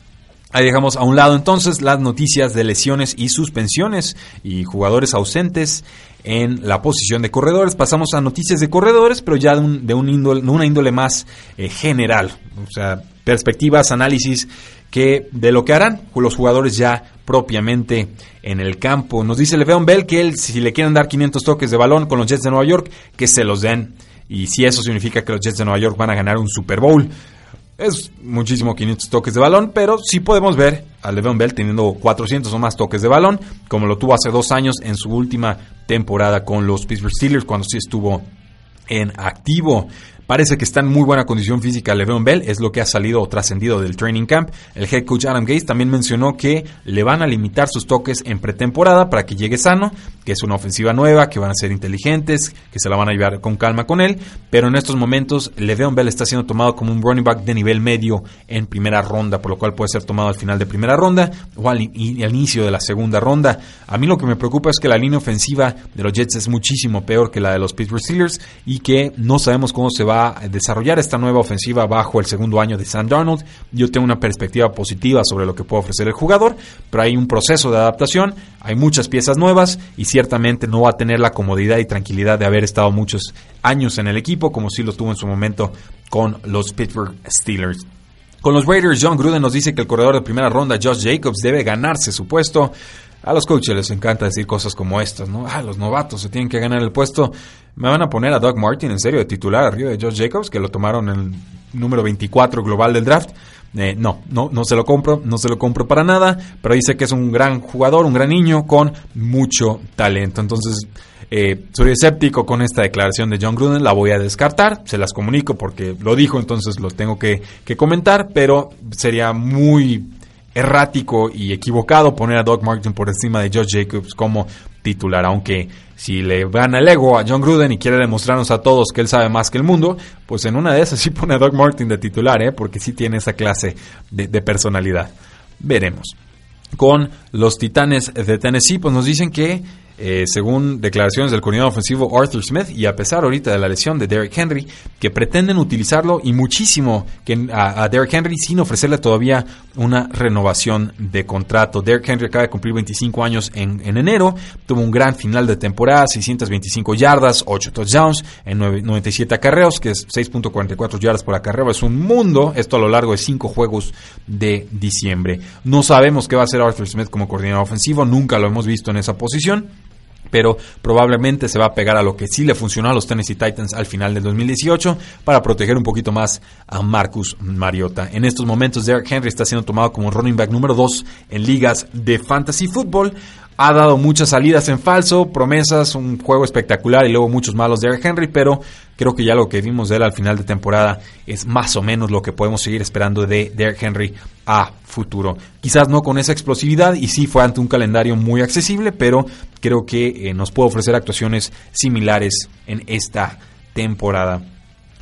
Ahí dejamos a un lado entonces las noticias de lesiones y suspensiones y jugadores ausentes en la posición de corredores. Pasamos a noticias de corredores, pero ya de, un, de una índole más eh, general. O sea, perspectivas, análisis que de lo que harán los jugadores ya propiamente en el campo. Nos dice Le'Veon Bell que él, si le quieren dar 500 toques de balón con los Jets de Nueva York, que se los den. Y si eso significa que los Jets de Nueva York van a ganar un Super Bowl, es muchísimo 500 toques de balón, pero sí podemos ver a Le'Veon Bell teniendo 400 o más toques de balón, como lo tuvo hace dos años en su última temporada con los Pittsburgh Steelers, cuando sí estuvo en activo. Parece que está en muy buena condición física Le'Veon Bell, es lo que ha salido o trascendido del training camp. El head coach Adam Gates también mencionó que le van a limitar sus toques en pretemporada para que llegue sano, que es una ofensiva nueva, que van a ser inteligentes, que se la van a llevar con calma con él, pero en estos momentos Le'Veon Bell está siendo tomado como un running back de nivel medio en primera ronda, por lo cual puede ser tomado al final de primera ronda o al, inicio de la segunda ronda. A mí lo que me preocupa es que la línea ofensiva de los Jets es muchísimo peor que la de los Pittsburgh Steelers y que no sabemos cómo se va a desarrollar esta nueva ofensiva bajo el segundo año de Sam Darnold. Yo tengo una perspectiva positiva sobre lo que puede ofrecer el jugador, pero hay un proceso de adaptación, hay muchas piezas nuevas y ciertamente no va a tener la comodidad y tranquilidad de haber estado muchos años en el equipo, como sí lo tuvo en su momento con los Pittsburgh Steelers. Con los Raiders, John Gruden nos dice que el corredor de primera ronda, Josh Jacobs, debe ganarse su puesto. A los coaches les encanta decir cosas como estas, ¿no? Ah, los novatos se tienen que ganar el puesto. Me van a poner a Doug Martin en serio de titular arriba de Josh Jacobs, que lo tomaron en el número 24 global del draft. Eh, no, no, no se lo compro, no se lo compro para nada, pero dice que es un gran jugador, un gran niño con mucho talento. Entonces, eh, soy escéptico con esta declaración de John Gruden, la voy a descartar, se las comunico porque lo dijo, entonces lo tengo que, que comentar, pero sería muy errático y equivocado poner a Doug Martin por encima de Josh Jacobs como titular, aunque si le gana el ego a John Gruden y quiere demostrarnos a todos que él sabe más que el mundo, pues en una de esas sí pone a Doug Martin de titular, ¿eh? porque sí tiene esa clase de personalidad. Veremos. Con los Titanes de Tennessee, pues nos dicen que eh, según declaraciones del coordinador ofensivo Arthur Smith, y a pesar ahorita de la lesión de Derrick Henry, que pretenden utilizarlo y muchísimo que a, Derrick Henry sin ofrecerle todavía una renovación de contrato. Derrick Henry acaba de cumplir 25 años en, enero, tuvo un gran final de temporada, 625 yardas, 8 touchdowns en 97 acarreos, que es 6.44 yardas por acarreo, es un mundo, esto a lo largo de 5 juegos de diciembre. No sabemos qué va a hacer Arthur Smith como coordinador ofensivo, nunca lo hemos visto en esa posición pero probablemente se va a pegar a lo que sí le funcionó a los Tennessee Titans al final del 2018 para proteger un poquito más a Marcus Mariota. En estos momentos Derrick Henry está siendo tomado como running back número 2 en ligas de fantasy football. Ha dado muchas salidas en falso, promesas, un juego espectacular y luego muchos malos de Henry, pero creo que ya lo que vimos de él al final de temporada es más o menos lo que podemos seguir esperando de Derrick Henry a futuro. Quizás no con esa explosividad y sí fue ante un calendario muy accesible, pero creo que eh, nos puede ofrecer actuaciones similares en esta temporada.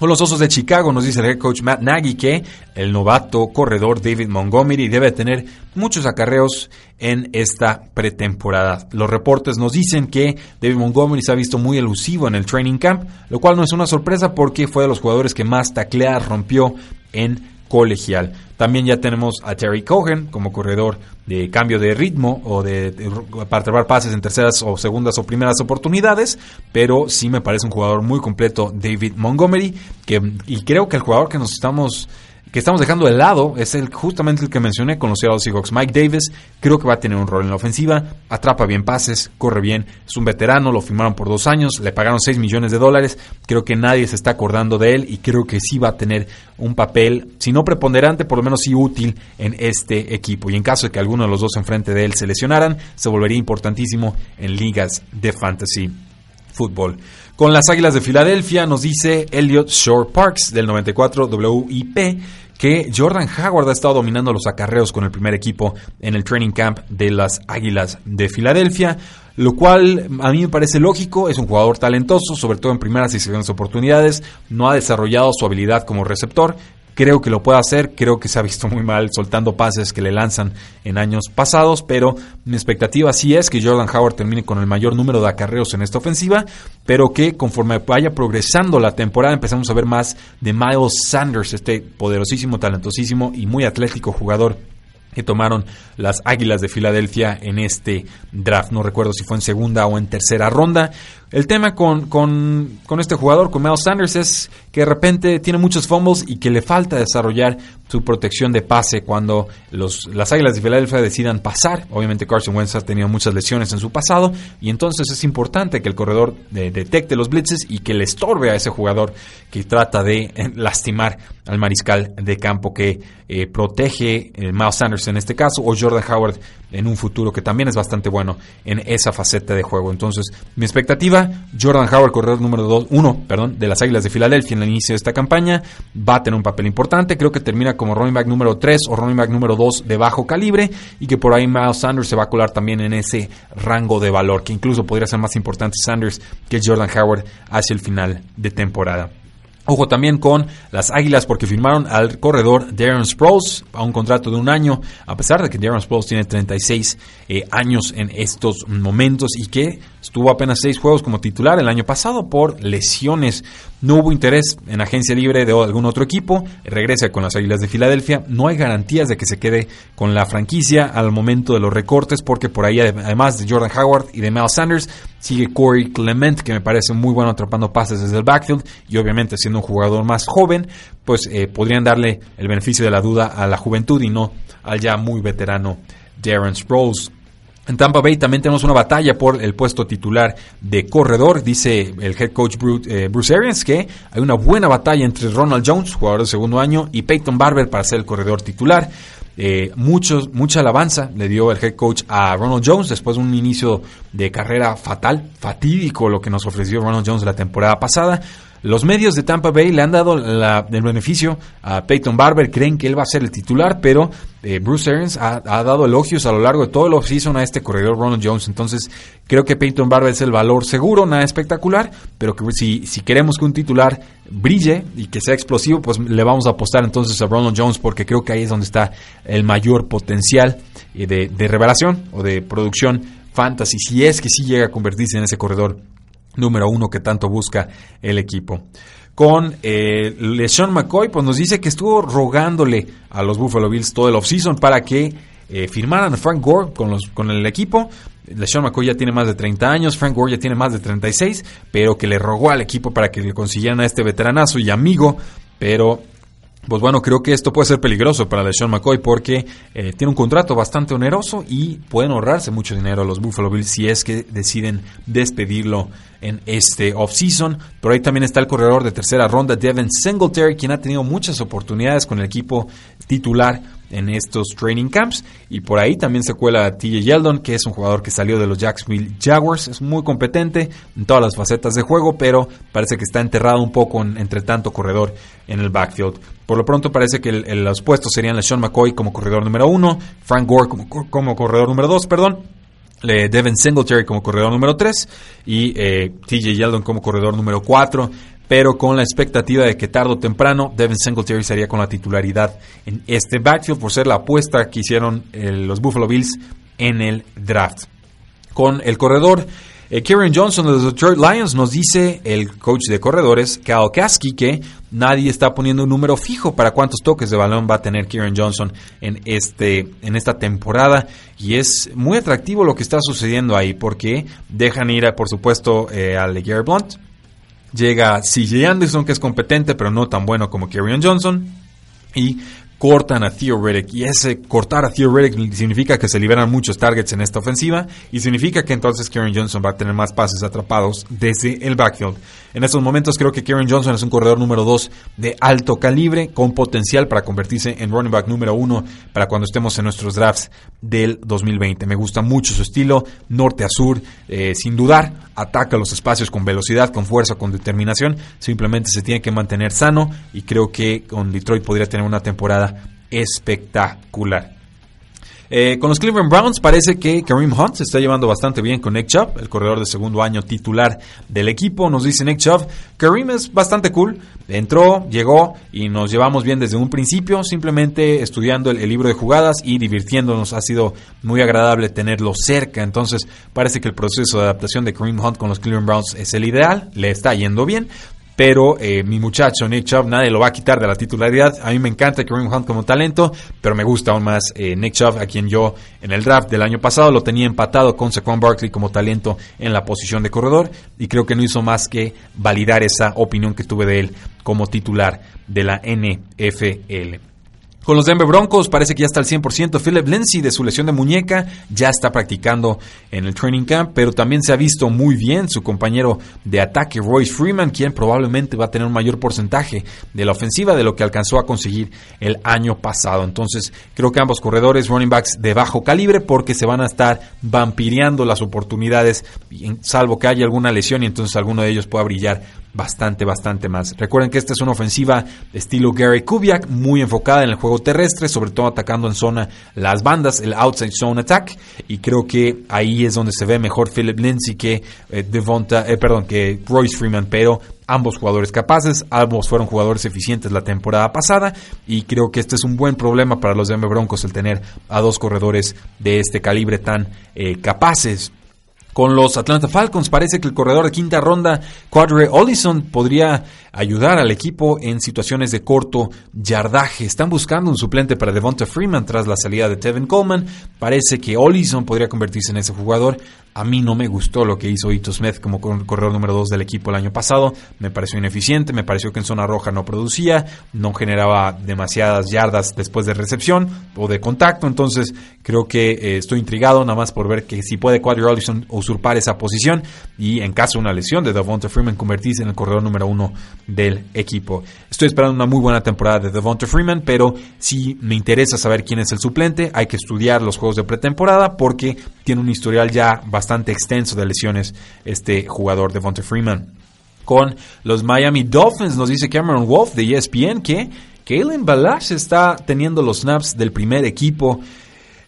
Los Osos de Chicago nos dice el head coach Matt Nagy que el novato corredor David Montgomery debe tener muchos acarreos en esta pretemporada. Los reportes nos dicen que David Montgomery se ha visto muy elusivo en el training camp, lo cual no es una sorpresa porque fue de los jugadores que más tacleadas rompió en colegial. También ya tenemos a Terry Cohen como corredor de cambio de ritmo o de, para trabar pases en terceras o segundas o primeras oportunidades, pero sí me parece un jugador muy completo David Montgomery que, y creo que el jugador que nos estamos que estamos dejando de lado es el justamente el que mencioné con los Seahawks. Mike Davis creo que va a tener un rol en la ofensiva, atrapa bien pases, corre bien, es un veterano, lo firmaron por dos años, le pagaron 6 millones de dólares, creo que nadie se está acordando de él y creo que sí va a tener un papel, si no preponderante, por lo menos sí útil en este equipo. Y en caso de que alguno de los dos enfrente de él se lesionaran, se volvería importantísimo en ligas de fantasy fútbol. Con las Águilas de Filadelfia nos dice Elliot Shore Parks del 94 WIP que Jordan Howard ha estado dominando los acarreos con el primer equipo en el training camp de las Águilas de Filadelfia, lo cual a mí me parece lógico, es un jugador talentoso, sobre todo en primeras y segundas oportunidades, no ha desarrollado su habilidad como receptor, Creo que lo puede hacer, creo que se ha visto muy mal soltando pases que le lanzan en años pasados, pero mi expectativa sí es que Jordan Howard termine con el mayor número de acarreos en esta ofensiva, pero que conforme vaya progresando la temporada empezamos a ver más de Miles Sanders, este poderosísimo, talentosísimo y muy atlético jugador que tomaron las Águilas de Filadelfia en este draft. No recuerdo si fue en segunda o en tercera ronda. El tema con, con, con, este jugador, con Miles Sanders, es que de repente tiene muchos fumbles y que le falta desarrollar su protección de pase cuando los, las Águilas de Filadelfia decidan pasar. Obviamente Carson Wentz ha tenido muchas lesiones en su pasado y entonces es importante que el corredor detecte los blitzes y que le estorbe a ese jugador que trata de eh, lastimar al mariscal de campo que eh, protege eh, Miles Sanders en este caso o Jordan Howard en un futuro que también es bastante bueno en esa faceta de juego. Entonces mi expectativa Jordan Howard, corredor número 1 perdón, de las Águilas de Filadelfia en el inicio de esta campaña, va a tener un papel importante. Creo que termina como running back número 3 o running back número 2 de bajo calibre y que por ahí Miles Sanders se va a colar también en ese rango de valor, que incluso podría ser más importante Sanders que Jordan Howard hacia el final de temporada. Ojo también con las Águilas porque firmaron al corredor Darren Sproles a un contrato de un año, a pesar de que Darren Sproles tiene 36 eh, años en estos momentos y que estuvo apenas seis juegos como titular el año pasado por lesiones. No hubo interés en agencia libre de algún otro equipo, regresa con las Águilas de Filadelfia. No hay garantías de que se quede con la franquicia al momento de los recortes porque por ahí además de Jordan Howard y de Mel Sanders sigue Corey Clement que me parece muy bueno atrapando pases desde el backfield y obviamente siendo un jugador más joven pues eh, podrían darle el beneficio de la duda a la juventud y no al ya muy veterano Darren Sproles. En Tampa Bay también tenemos una batalla por el puesto titular de corredor. Dice el head coach eh, Bruce Arians que hay una buena batalla entre Ronald Jones, jugador de segundo año, y Peyton Barber para ser el corredor titular. Eh, mucha alabanza le dio el head coach a Ronald Jones después de un inicio de carrera fatal, fatídico lo que nos ofreció Ronald Jones la temporada pasada. Los medios de Tampa Bay le han dado el beneficio a Peyton Barber, creen que él va a ser el titular, pero eh, Bruce Arians ha, dado elogios a lo largo de todo el offseason a este corredor Ronald Jones. Entonces, creo que Peyton Barber es el valor seguro, nada espectacular, pero que si, si queremos que un titular brille y que sea explosivo, pues le vamos a apostar entonces a Ronald Jones porque creo que ahí es donde está el mayor potencial eh, de, de revelación o de producción fantasy, si es que sí llega a convertirse en ese corredor número uno que tanto busca el equipo. Con eh, LeSean McCoy, pues nos dice que estuvo rogándole a los Buffalo Bills todo el offseason para que eh, firmaran a Frank Gore con, los, con el equipo. LeSean McCoy ya tiene más de 30 años, Frank Gore ya tiene más de 36, pero que le rogó al equipo para que le consiguieran a este veteranazo y amigo, pero pues bueno, creo que esto puede ser peligroso para LeSean McCoy porque eh, tiene un contrato bastante oneroso y pueden ahorrarse mucho dinero a los Buffalo Bills si es que deciden despedirlo en este offseason. Pero ahí también está el corredor de tercera ronda, Devin Singletary, quien ha tenido muchas oportunidades con el equipo titular en estos training camps. Y por ahí también se cuela TJ Yeldon, que es un jugador que salió de los Jacksonville Jaguars. Es muy competente en todas las facetas de juego, pero parece que está enterrado un poco entre tanto corredor en el backfield. Por lo pronto parece que los puestos serían Sean McCoy como corredor número uno, Frank Gore como, corredor número dos, perdón. Devin Singletary como corredor número 3 y eh, TJ Yeldon como corredor número 4 pero con la expectativa de que tarde o temprano Devin Singletary sería con la titularidad en este backfield por ser la apuesta que hicieron eh, los Buffalo Bills en el draft. Con el corredor eh, Kieran Johnson de los Detroit Lions nos dice el coach de corredores, Cal Kasky, que nadie está poniendo un número fijo para cuántos toques de balón va a tener Kieran Johnson en, este, en esta temporada. Y es muy atractivo lo que está sucediendo ahí, porque dejan ir, por supuesto, eh, a Leguer Blunt, Llega CJ Anderson, que es competente, pero no tan bueno como Kerryon Johnson. Y cortan a Theo Riddick. Y ese cortar a Theo Riddick significa que se liberan muchos targets en esta ofensiva. Y significa que entonces Karen Johnson va a tener más pases atrapados desde el backfield. En estos momentos creo que Karen Johnson es un corredor número 2 de alto calibre, con potencial para convertirse en running back número 1 para cuando estemos en nuestros drafts del 2020. Me gusta mucho su estilo, norte a sur, eh, sin dudar, ataca los espacios con velocidad, con fuerza, con determinación. Simplemente se tiene que mantener sano y creo que con Detroit podría tener una temporada espectacular. Eh, con los Cleveland Browns parece que Kareem Hunt se está llevando bastante bien con Nick Chubb, el corredor de segundo año titular del equipo. Nos dice Nick Chubb, Kareem es bastante cool, entró, llegó y nos llevamos bien desde un principio, simplemente estudiando el, libro de jugadas y divirtiéndonos. Ha sido muy agradable tenerlo cerca, entonces parece que el proceso de adaptación de Kareem Hunt con los Cleveland Browns es el ideal, le está yendo bien pero eh, mi muchacho Nick Chubb nadie lo va a quitar de la titularidad. A mí me encanta Kareem Hunt como talento, pero me gusta aún más eh, Nick Chubb, a quien yo en el draft del año pasado lo tenía empatado con Saquon Barkley como talento en la posición de corredor y creo que no hizo más que validar esa opinión que tuve de él como titular de la NFL. Con los Denver Broncos parece que ya está al 100%. Philip Lindsay de su lesión de muñeca ya está practicando en el training camp, pero también se ha visto muy bien su compañero de ataque Royce Freeman, quien probablemente va a tener un mayor porcentaje de la ofensiva de lo que alcanzó a conseguir el año pasado. Entonces creo que ambos corredores, running backs de bajo calibre, porque se van a estar vampireando las oportunidades, salvo que haya alguna lesión y entonces alguno de ellos pueda brillar bastante, bastante más. Recuerden que esta es una ofensiva estilo Gary Kubiak, muy enfocada en el juego terrestre, sobre todo atacando en zona las bandas, el outside zone attack, y creo que ahí es donde se ve mejor Philip Lindsay que eh, Devonta, eh, perdón, que Royce Freeman, pero ambos jugadores capaces, ambos fueron jugadores eficientes la temporada pasada y creo que este es un buen problema para los Denver Broncos el tener a dos corredores de este calibre tan eh, capaces. Con los Atlanta Falcons. Parece que el corredor de quinta ronda, Quadre Ollison, podría ayudar al equipo en situaciones de corto yardaje. Están buscando un suplente para Devonta Freeman tras la salida de Tevin Coleman. Parece que Ollison podría convertirse en ese jugador. A mí no me gustó lo que hizo Ito Smith como corredor número 2 del equipo el año pasado. Me pareció ineficiente, me pareció que en zona roja no producía, no generaba demasiadas yardas después de recepción o de contacto. Entonces creo que eh, estoy intrigado nada más por ver que si puede Quadri Ollison usurpar esa posición y en caso de una lesión de Devonta Freeman convertirse en el corredor número 1 del equipo. Estoy esperando una muy buena temporada de Devonta Freeman, pero si me interesa saber quién es el suplente, hay que estudiar los juegos de pretemporada porque tiene un historial ya bastante extenso de lesiones este jugador de Devonta Freeman. Con los Miami Dolphins nos dice Cameron Wolf de ESPN que Kalen Balash está teniendo los snaps del primer equipo.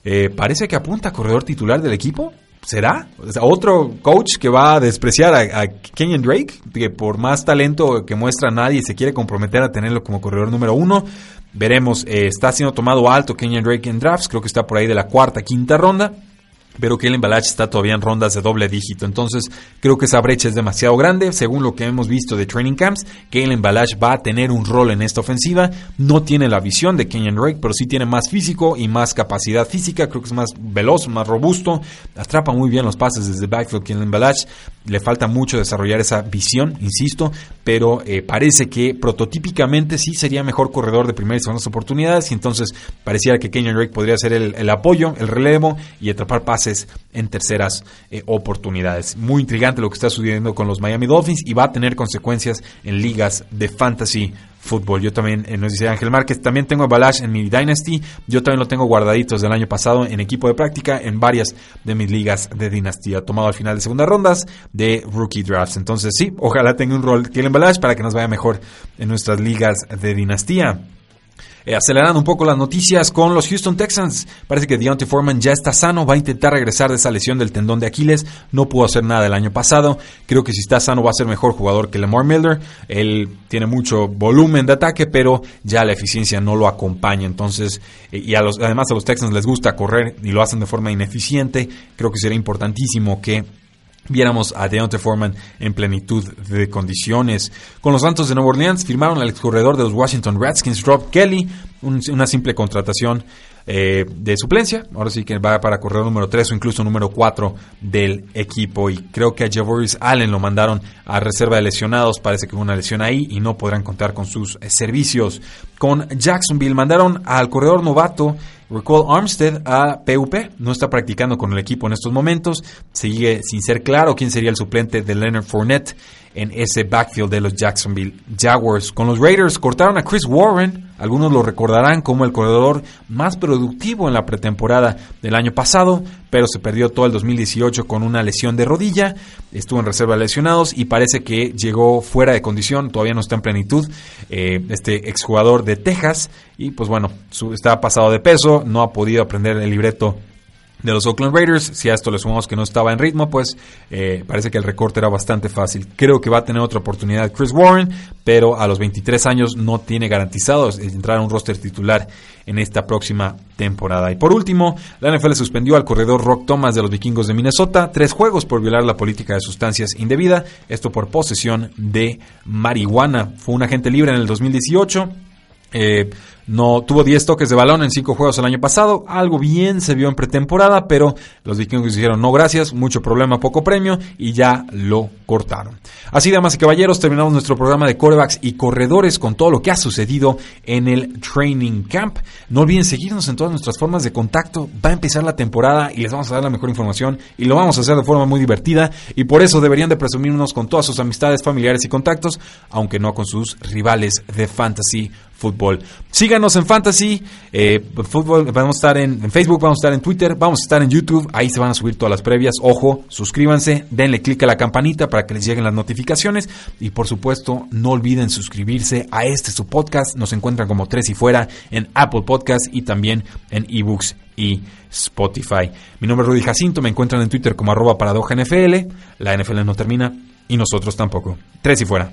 Eh, parece que apunta a corredor titular del equipo. ¿Será? otro coach que va a despreciar a, Kenyon Drake, que por más talento que muestra nadie se quiere comprometer a tenerlo como corredor número uno. Veremos, eh, está siendo tomado alto Kenyon Drake en drafts, creo que está por ahí de la cuarta, quinta ronda pero Kellen Balach está todavía en rondas de doble dígito. Entonces, creo que esa brecha es demasiado grande. Según lo que hemos visto de training camps, Kellen Balach va a tener un rol en esta ofensiva. No tiene la visión de Kenyon Drake, pero sí tiene más físico y más capacidad física. Creo que es más veloz, más robusto. Atrapa muy bien los pases desde backfield Kellen Balach. Le falta mucho desarrollar esa visión, insisto, pero eh, parece que prototípicamente sí sería mejor corredor de primeras y segundas oportunidades. Y entonces pareciera que Kenyon Drake podría ser el, el apoyo, el relevo y atrapar pases en terceras eh, oportunidades. Muy intrigante lo que está sucediendo con los Miami Dolphins y va a tener consecuencias en ligas de fantasy fútbol. Yo también, eh, nos dice Ángel Márquez, también tengo a en mi Dynasty. Yo también lo tengo guardaditos del año pasado en equipo de práctica en varias de mis ligas de dinastía. Tomado al final de segundas rondas de rookie drafts. Entonces, sí, ojalá tenga un rol Kellen Balash para que nos vaya mejor en nuestras ligas de dinastía. Eh, acelerando un poco las noticias con los Houston Texans. Parece que Deontay Foreman ya está sano, va a intentar regresar de esa lesión del tendón de Aquiles. No pudo hacer nada el año pasado. Creo que si está sano va a ser mejor jugador que Lamar Miller. Él tiene mucho volumen de ataque, pero ya la eficiencia no lo acompaña. Entonces, eh, y además a los Texans les gusta correr y lo hacen de forma ineficiente. Creo que sería importantísimo que viéramos a Deontay Foreman en plenitud de condiciones. Con los Santos de Nueva Orleans firmaron al corredor de los Washington Redskins, Rob Kelly, una simple contratación eh, de suplencia. Ahora sí que va para corredor número 3 o incluso número 4 del equipo. Y creo que a Javoris Allen lo mandaron a reserva de lesionados. Parece que hubo una lesión ahí y no podrán contar con sus eh, servicios. Con Jacksonville mandaron al corredor novato Recall Armstead a PUP. No está practicando con el equipo en estos momentos. Sigue sin ser claro quién sería el suplente de Leonard Fournette en ese backfield de los Jacksonville Jaguars. Con los Raiders cortaron a Chris Warren, algunos lo recordarán como el corredor más productivo en la pretemporada del año pasado, pero se perdió todo el 2018 con una lesión de rodilla, estuvo en reserva de lesionados y parece que llegó fuera de condición, todavía no está en plenitud, eh, este exjugador de Texas y pues bueno, está pasado de peso, no ha podido aprender el libreto de los Oakland Raiders. Si a esto le sumamos que no estaba en ritmo, pues eh, parece que el recorte era bastante fácil. Creo que va a tener otra oportunidad Chris Warren, pero a los 23 años no tiene garantizado entrar a un roster titular en esta próxima temporada. Y por último, la NFL suspendió al corredor Rock Thomas de los Vikingos de Minnesota tres juegos por violar la política de sustancias indebida, esto por posesión de marihuana. Fue un agente libre en el 2018 eh, no tuvo 10 toques de balón en 5 juegos el año pasado, algo bien se vio en pretemporada, pero los vikingos dijeron no gracias, mucho problema, poco premio y ya lo cortaron. Así, damas y caballeros, terminamos nuestro programa de corebacks y corredores con todo lo que ha sucedido en el training camp. No olviden seguirnos en todas nuestras formas de contacto. Va a empezar la temporada y les vamos a dar la mejor información y lo vamos a hacer de forma muy divertida y por eso deberían de presumirnos con todas sus amistades, familiares y contactos, aunque no con sus rivales de fantasy fútbol. Síganos en Fantasy eh, Fútbol, vamos a estar en, Facebook, vamos a estar en Twitter, vamos a estar en YouTube, ahí se van a subir todas las previas. Ojo, suscríbanse, denle click a la campanita para que les lleguen las notificaciones y por supuesto no olviden suscribirse a este su podcast. Nos encuentran como tres y fuera en Apple Podcast y también en eBooks y Spotify. Mi nombre es Rudy Jacinto, me encuentran en Twitter como arroba paradoja NFL. La NFL no termina y nosotros tampoco. Tres y fuera.